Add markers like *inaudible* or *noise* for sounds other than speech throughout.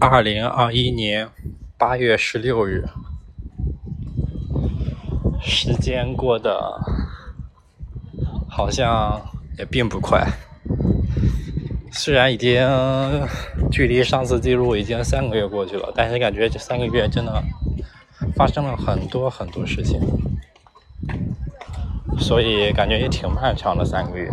二零二一年八月十六日，时间过得好像也并不快。虽然已经距离上次记录已经三个月过去了，但是感觉这三个月真的发生了很多很多事情，所以感觉也挺漫长的三个月。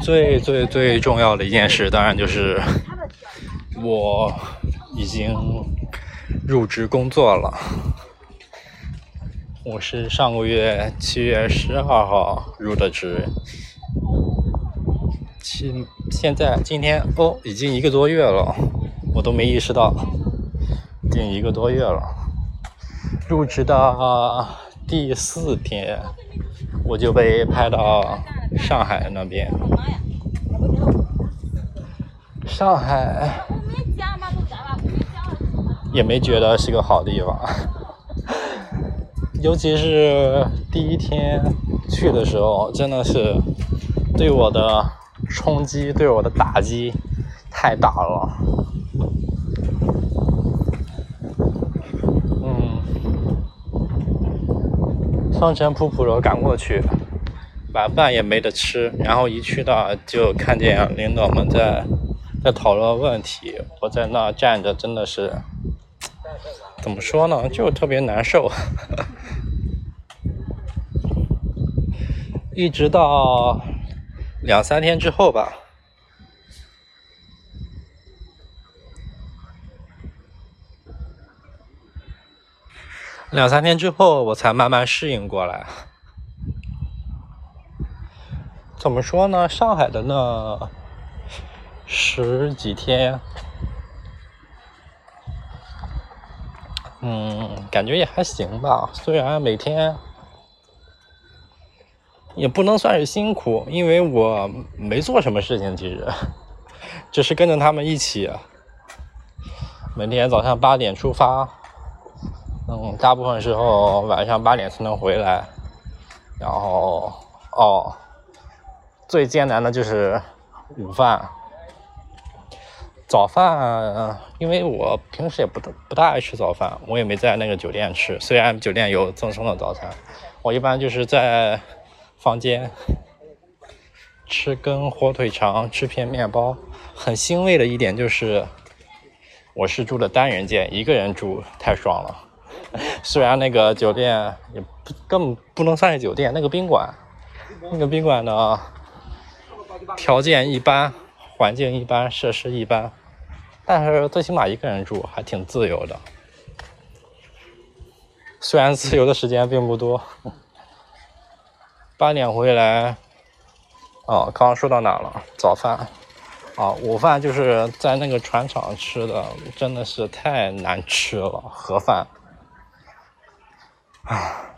最最最重要的一件事，当然就是 *laughs* 我已经入职工作了。我是上个月七月十二号入的职，现现在今天哦，已经一个多月了，我都没意识到，已经一个多月了。入职的第四天，我就被派到。上海那边，上海也没觉得是个好地方，*laughs* 尤其是第一天去的时候，真的是对我的冲击、对我的打击太大了。嗯，风尘仆仆的赶过去。晚饭也没得吃，然后一去到就看见领导们在在讨论问题，我在那站着真的是怎么说呢，就特别难受。一直到两三天之后吧，两三天之后我才慢慢适应过来。怎么说呢？上海的那十几天，嗯，感觉也还行吧。虽然每天也不能算是辛苦，因为我没做什么事情，其实 *laughs* 只是跟着他们一起，每天早上八点出发，嗯，大部分时候晚上八点才能回来，然后哦。最艰难的就是午饭、早饭，因为我平时也不不大爱吃早饭，我也没在那个酒店吃。虽然酒店有赠送的早餐，我一般就是在房间吃根火腿肠，吃片面包。很欣慰的一点就是，我是住的单人间，一个人住太爽了。虽然那个酒店也不根本不能算是酒店，那个宾馆，那个宾馆呢。条件一般，环境一般，设施一般，但是最起码一个人住还挺自由的。虽然自由的时间并不多。八点回来，哦，刚刚说到哪了？早饭，啊，午饭就是在那个船厂吃的，真的是太难吃了，盒饭，啊，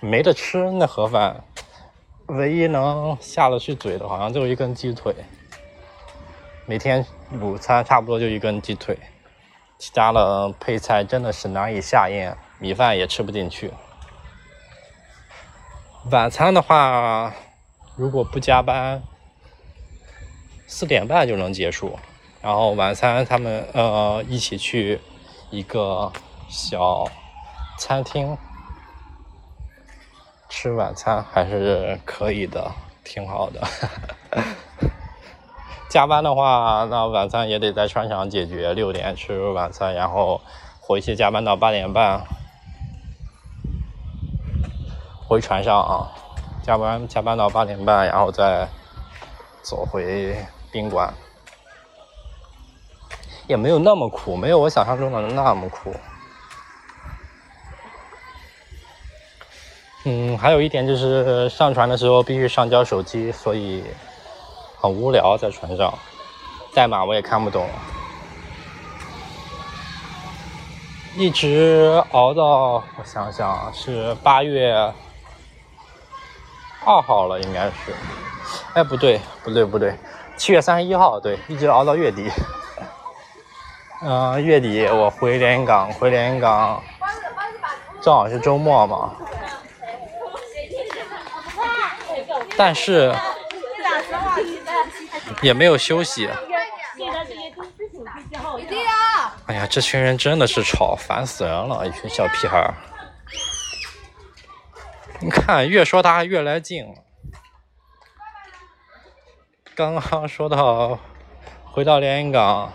没得吃那盒饭。唯一能下得去嘴的，好像就一根鸡腿。每天午餐差不多就一根鸡腿，其他的配菜真的是难以下咽，米饭也吃不进去。晚餐的话，如果不加班，四点半就能结束。然后晚餐他们呃一起去一个小餐厅。吃晚餐还是可以的，挺好的。*laughs* 加班的话，那晚餐也得在船上解决。六点吃晚餐，然后回去加班到八点半，回船上啊，加班加班到八点半，然后再走回宾馆，也没有那么苦，没有我想象中的那么苦。嗯，还有一点就是上船的时候必须上交手机，所以很无聊在船上，代码我也看不懂，一直熬到我想想是八月二号了，应该是，哎不对不对不对，七月三十一号对，一直熬到月底，嗯 *laughs* 月底我回连云港，回连云港正好是周末嘛。但是也没有休息，哎呀，这群人真的是吵，烦死人了！一群小屁孩儿。你看，越说他越来劲。刚刚说到回到连云港，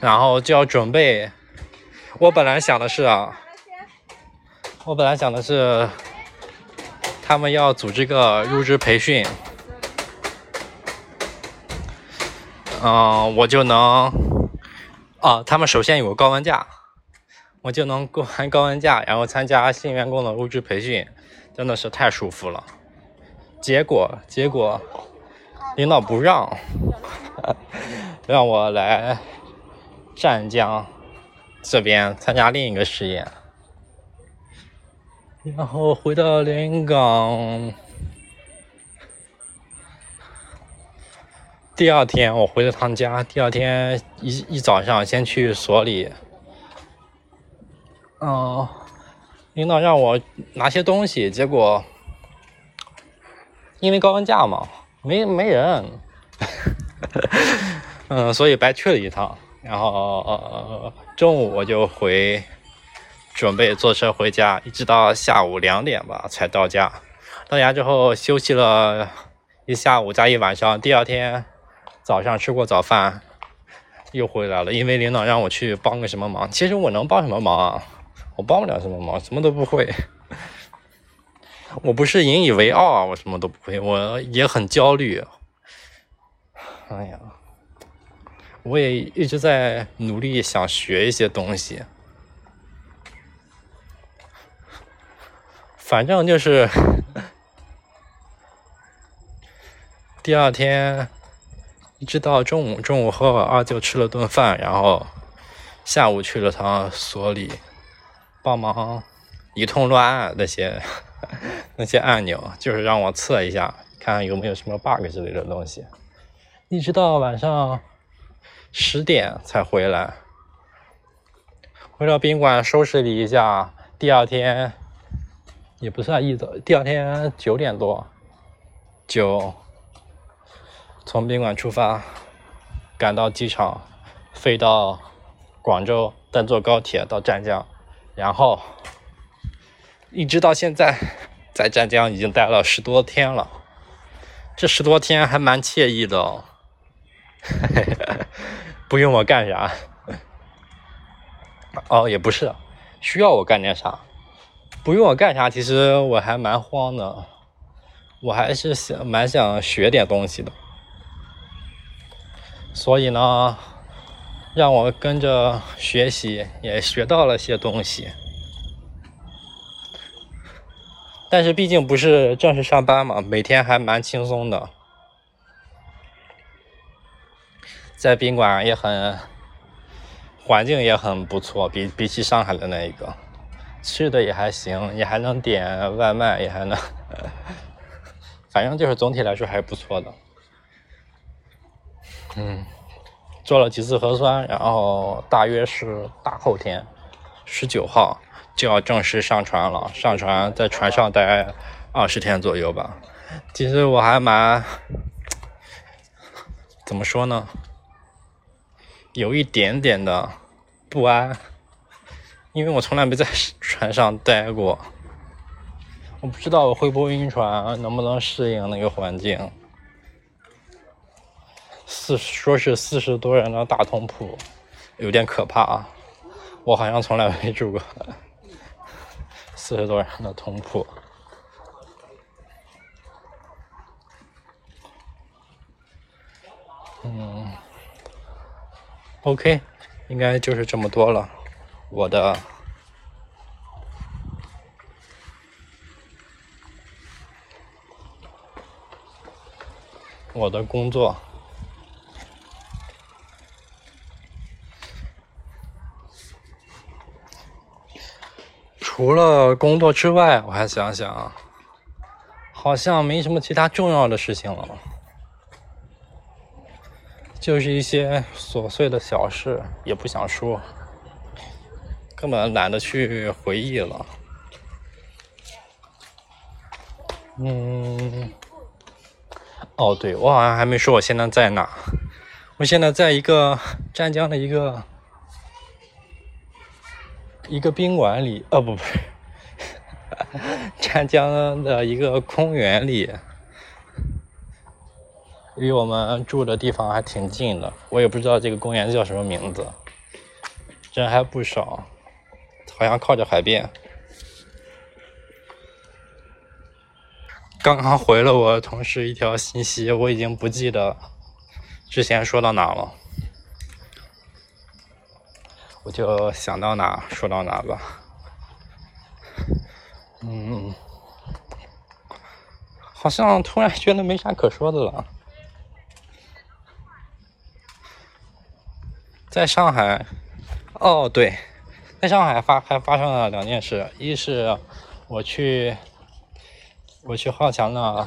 然后就要准备。我本来想的是啊，我本来想的是，他们要组织个入职培训，嗯，我就能，啊，他们首先有个高温假。我就能过完高温假，然后参加新员工的入职培训，真的是太舒服了。结果，结果领导不让，*laughs* 让我来湛江这边参加另一个实验。然后回到连云港，第二天我回了趟家，第二天一一早上先去所里。嗯，领导让我拿些东西，结果因为高温假嘛，没没人，*laughs* 嗯，所以白去了一趟。然后中午我就回，准备坐车回家，一直到下午两点吧才到家。到家之后休息了一下午加一晚上，第二天早上吃过早饭又回来了，因为领导让我去帮个什么忙。其实我能帮什么忙？我帮不了什么忙，什么都不会。我不是引以为傲啊，我什么都不会，我也很焦虑。哎呀，我也一直在努力想学一些东西。反正就是 *laughs* 第二天一直到中午，中午和我二舅吃了顿饭，然后下午去了趟所里。帮忙一通乱按那些 *laughs* 那些按钮，就是让我测一下，看看有没有什么 bug 之类的东西。一直到晚上十点才回来，回到宾馆收拾了一下。第二天也不算一早，第二天九点多就从宾馆出发，赶到机场，飞到广州，再坐高铁到湛江。然后一直到现在，在湛江已经待了十多天了，这十多天还蛮惬意的哦，*laughs* 不用我干啥，哦也不是，需要我干点啥，不用我干啥，其实我还蛮慌的，我还是想蛮想学点东西的，所以呢。让我跟着学习，也学到了些东西。但是毕竟不是正式上班嘛，每天还蛮轻松的。在宾馆也很，环境也很不错，比比起上海的那一个，吃的也还行，也还能点外卖，也还能，反正就是总体来说还是不错的。嗯。做了几次核酸，然后大约是大后天，十九号就要正式上船了。上船在船上待二十天左右吧。其实我还蛮怎么说呢，有一点点的不安，因为我从来没在船上待过，*laughs* 我不知道我会不会晕船，能不能适应那个环境。四说是四十多人的大通铺，有点可怕啊！我好像从来没住过 *laughs* 四十多人的通铺。嗯，OK，应该就是这么多了。我的。我的工作。除了工作之外，我还想想，好像没什么其他重要的事情了，就是一些琐碎的小事，也不想说，根本懒得去回忆了。嗯，哦，对，我好像还没说我现在在哪，我现在在一个湛江的一个一个宾馆里，呃，不不是，湛江的一个公园里，离我们住的地方还挺近的。我也不知道这个公园叫什么名字，人还不少，好像靠着海边。刚刚回了我同事一条信息，我已经不记得之前说到哪了，我就想到哪说到哪吧。嗯，好像突然觉得没啥可说的了。在上海，哦对，在上海发还发生了两件事，一是我去。我去浩强那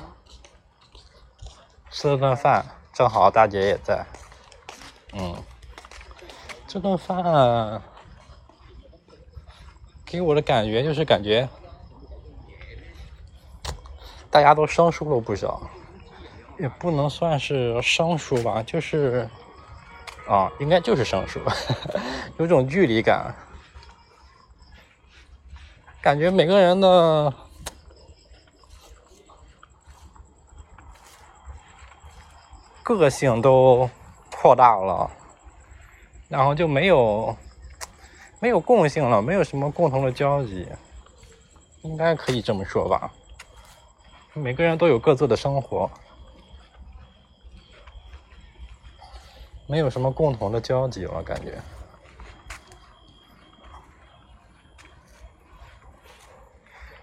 吃了顿饭，正好大姐也在。嗯，这顿饭给我的感觉就是感觉大家都生疏了不少，也不能算是生疏吧，就是啊，应该就是生疏，*laughs* 有种距离感，感觉每个人的。个性都扩大了，然后就没有没有共性了，没有什么共同的交集，应该可以这么说吧。每个人都有各自的生活，没有什么共同的交集了，感觉。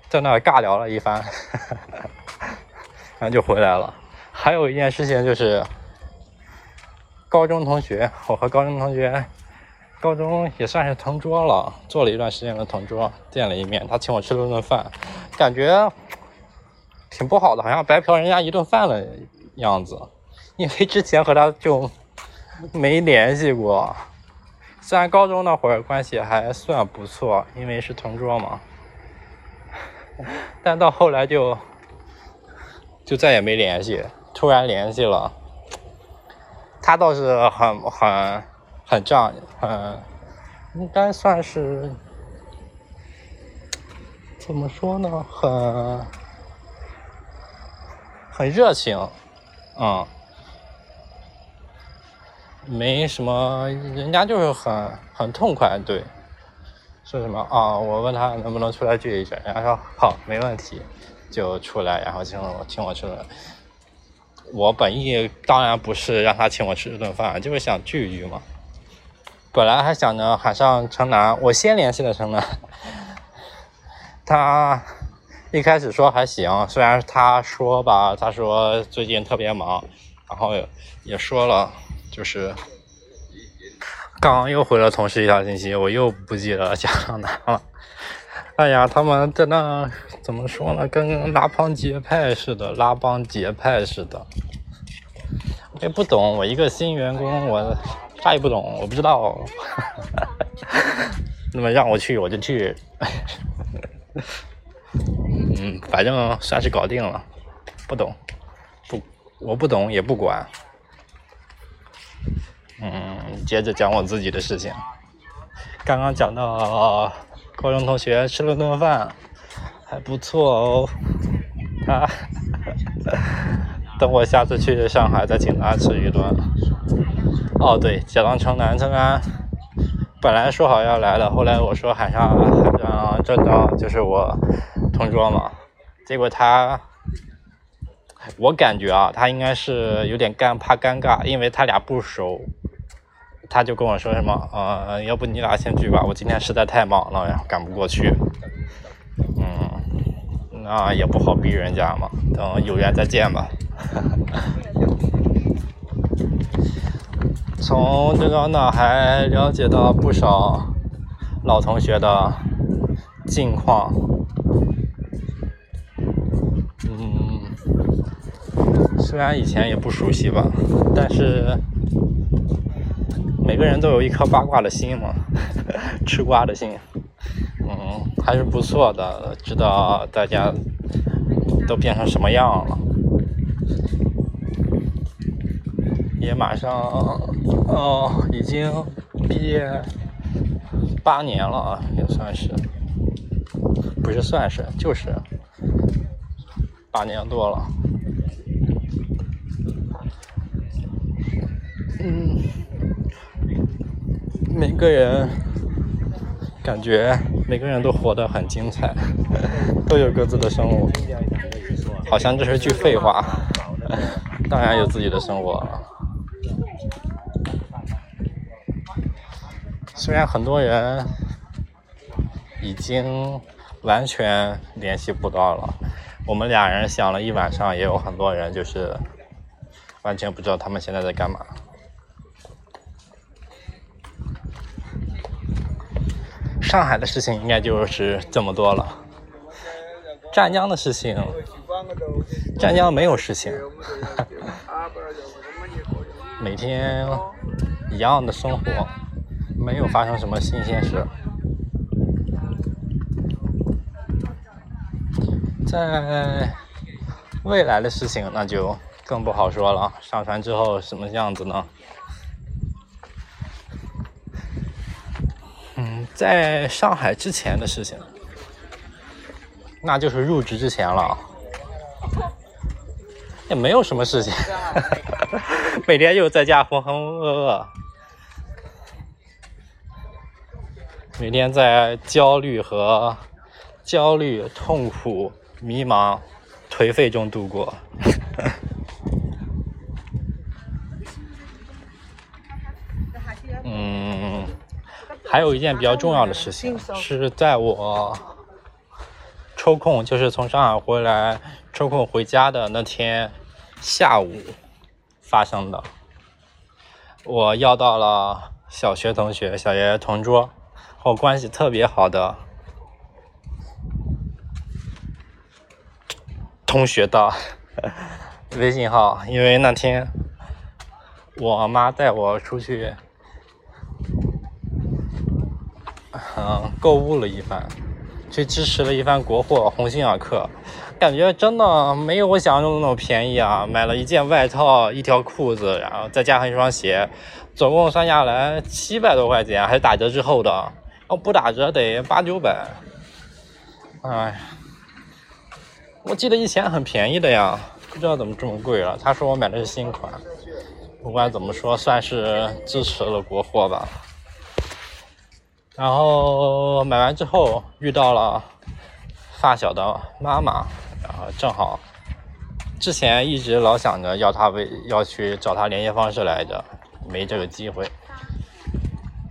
在那尬聊了一番，然后就回来了。还有一件事情就是。高中同学，我和高中同学，高中也算是同桌了，做了一段时间的同桌，见了一面，他请我吃了顿饭，感觉挺不好的，好像白嫖人家一顿饭的样子。因为之前和他就没联系过，虽然高中那会儿关系还算不错，因为是同桌嘛，*laughs* 但到后来就就再也没联系，突然联系了。他倒是很很很仗义，很应该算是怎么说呢？很很热情，嗯，没什么，人家就是很很痛快，对，说什么啊？我问他能不能出来聚一下，人家说好，没问题，就出来，然后请我请我吃了。我本意当然不是让他请我吃顿饭，就是想聚一聚嘛。本来还想着喊上城南，我先联系的城南。他一开始说还行，虽然他说吧，他说最近特别忙，然后也说了，就是刚又回了同事一条信息，我又不记得叫上哪了。哎呀，他们在那怎么说呢？跟拉帮结派似的，拉帮结派似的。我也不懂，我一个新员工，我啥也不懂，我不知道。*laughs* 那么让我去，我就去。*laughs* 嗯，反正算是搞定了。不懂，不，我不懂也不管。嗯，接着讲我自己的事情。刚刚讲到。高中同学吃了顿饭，还不错哦。他 *laughs* 等我下次去上海再请他吃一顿。哦，对，解放城南，城南本来说好要来的，后来我说喊上喊上郑钊，就是我同桌嘛。结果他，我感觉啊，他应该是有点尴怕尴尬，因为他俩不熟。他就跟我说什么，呃，要不你俩先聚吧，我今天实在太忙了，然后赶不过去。嗯，那也不好逼人家嘛，等有缘再见吧。*laughs* 从这个那还了解到不少老同学的近况。嗯，虽然以前也不熟悉吧，但是。每个人都有一颗八卦的心嘛，*laughs* 吃瓜的心，嗯，还是不错的。知道大家都变成什么样了，也马上哦，已经毕业八年了啊，也算是，不是算是，就是八年多了。嗯，每个人感觉每个人都活得很精彩，*laughs* 都有各自的生活，好像这是句废话。*laughs* 当然有自己的生活，虽然很多人已经完全联系不到了，我们俩人想了一晚上，也有很多人就是完全不知道他们现在在干嘛。上海的事情应该就是这么多了。湛江的事情，湛江没有事情，每天一样的生活，没有发生什么新鲜事。在未来的事情，那就更不好说了。上船之后什么样子呢？在上海之前的事情，那就是入职之前了，也没有什么事情，*laughs* 每天就在家浑浑噩噩，每天在焦虑和焦虑、痛苦、迷茫、颓废中度过。还有一件比较重要的事情，是在我抽空，就是从上海回来抽空回家的那天下午发生的。我要到了小学同学、小学同桌和我关系特别好的同学的微信号，因为那天我妈带我出去。嗯，购物了一番，去支持了一番国货鸿星尔克，感觉真的没有我想象中那么便宜啊！买了一件外套，一条裤子，然后再加上一双鞋，总共算下来七百多块钱，还是打折之后的，要不打折得八九百。哎，我记得以前很便宜的呀，不知道怎么这么贵了。他说我买的是新款，不管怎么说，算是支持了国货吧。然后买完之后遇到了发小的妈妈，然后正好之前一直老想着要他微要去找他联系方式来着，没这个机会，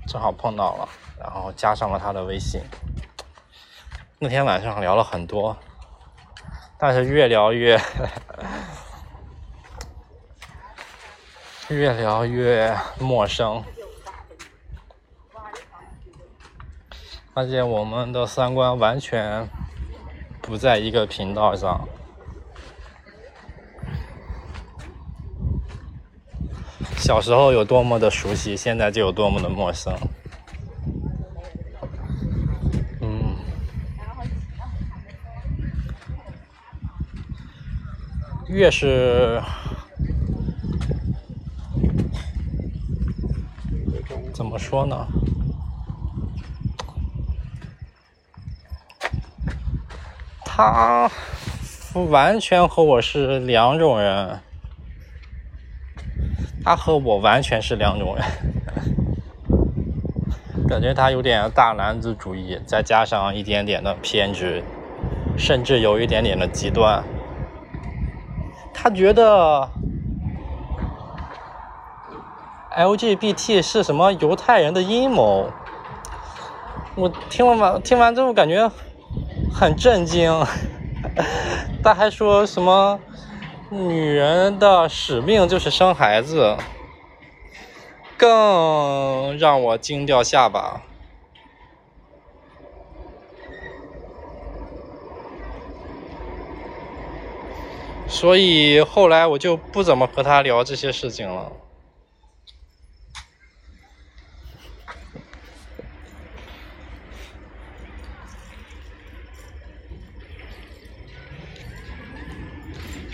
正好碰到了，然后加上了他的微信。那天晚上聊了很多，但是越聊越 *laughs* 越聊越陌生。发现我们的三观完全不在一个频道上。小时候有多么的熟悉，现在就有多么的陌生。嗯，越是怎么说呢？他完全和我是两种人，他和我完全是两种人，*laughs* 感觉他有点大男子主义，再加上一点点的偏执，甚至有一点点的极端。他觉得 LGBT 是什么犹太人的阴谋。我听完听完之后感觉。很震惊，*laughs* 他还说什么女人的使命就是生孩子，更让我惊掉下巴。所以后来我就不怎么和他聊这些事情了。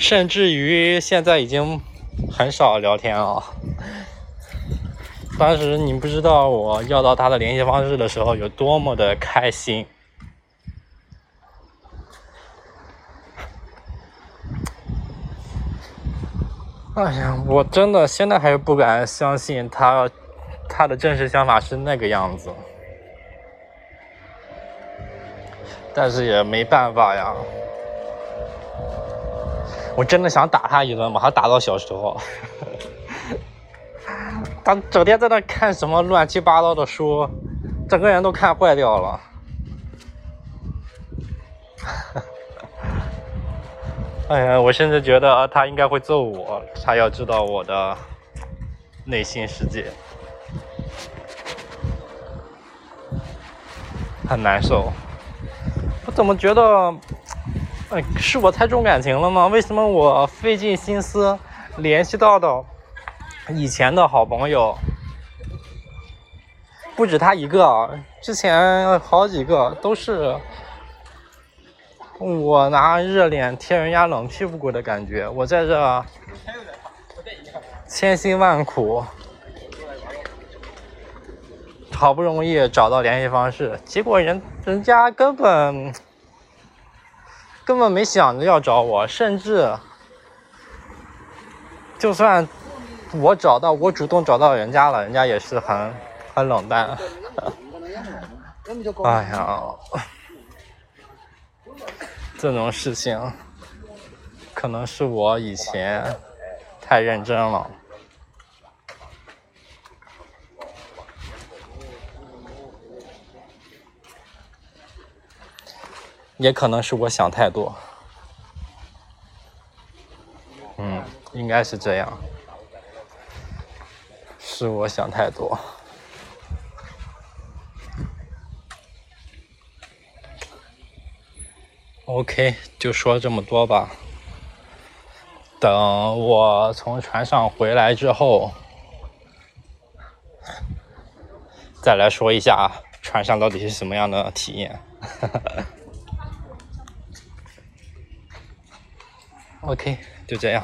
甚至于现在已经很少聊天了，当时你不知道我要到他的联系方式的时候有多么的开心。哎呀，我真的现在还是不敢相信他，他的真实想法是那个样子。但是也没办法呀，我真的想打他一顿，把他打到小时候。他整天在那看什么乱七八糟的书，整个人都看坏掉了。哎呀，我甚至觉得他应该会揍我，他要知道我的内心世界，很难受。我怎么觉得，是我太重感情了吗？为什么我费尽心思联系到的以前的好朋友，不止他一个，之前好几个都是。我拿热脸贴人家冷屁股的感觉，我在这千辛万苦，好不容易找到联系方式，结果人人家根本根本没想着要找我，甚至就算我找到我主动找到人家了，人家也是很很冷淡。哎呀。这种事情，可能是我以前太认真了，也可能是我想太多。嗯，应该是这样，是我想太多。OK，就说这么多吧。等我从船上回来之后，再来说一下船上到底是什么样的体验。OK，就这样。